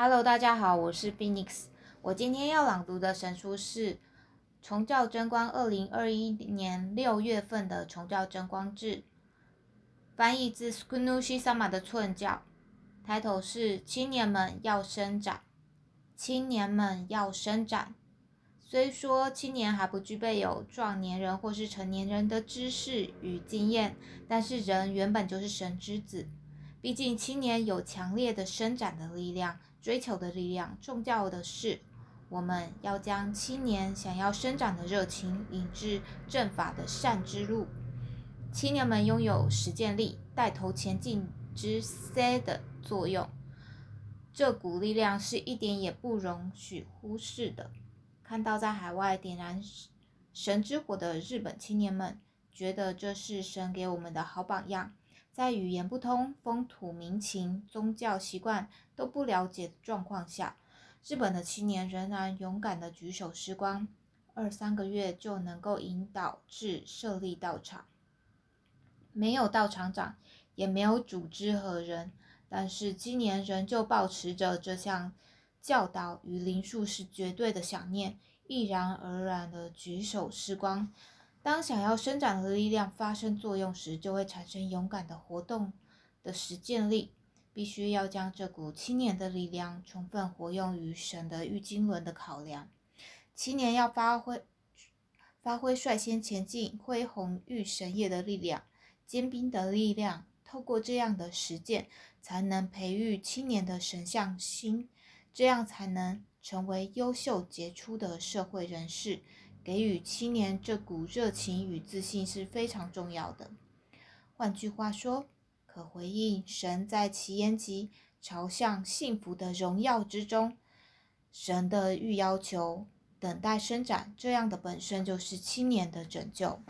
Hello，大家好，我是 Phoenix。我今天要朗读的神书是《崇教真光》二零二一年六月份的《崇教真光志》，翻译自 Skunushi Sama 的寸教。抬头是青年们要伸展，青年们要伸展。虽说青年还不具备有壮年人或是成年人的知识与经验，但是人原本就是神之子。毕竟青年有强烈的伸展的力量、追求的力量。重要的是，我们要将青年想要生长的热情引至正法的善之路。青年们拥有实践力、带头前进之 C 的作用，这股力量是一点也不容许忽视的。看到在海外点燃神之火的日本青年们，觉得这是神给我们的好榜样。在语言不通、风土民情、宗教习惯都不了解的状况下，日本的青年仍然勇敢的举手施光，二三个月就能够引导至设立道场。没有道场长，也没有组织和人，但是今年仍旧保持着这项。教导与灵术是绝对的想念，毅然而然的举手施光。当想要生长的力量发生作用时，就会产生勇敢的活动的实践力。必须要将这股青年的力量充分活用于神的玉经轮的考量。青年要发挥发挥率先前进、恢宏玉神业的力量、坚冰的力量。透过这样的实践，才能培育青年的神像心。这样才能成为优秀杰出的社会人士。给予青年这股热情与自信是非常重要的。换句话说，可回应神在其言及朝向幸福的荣耀之中，神的欲要求等待伸展，这样的本身就是青年的拯救。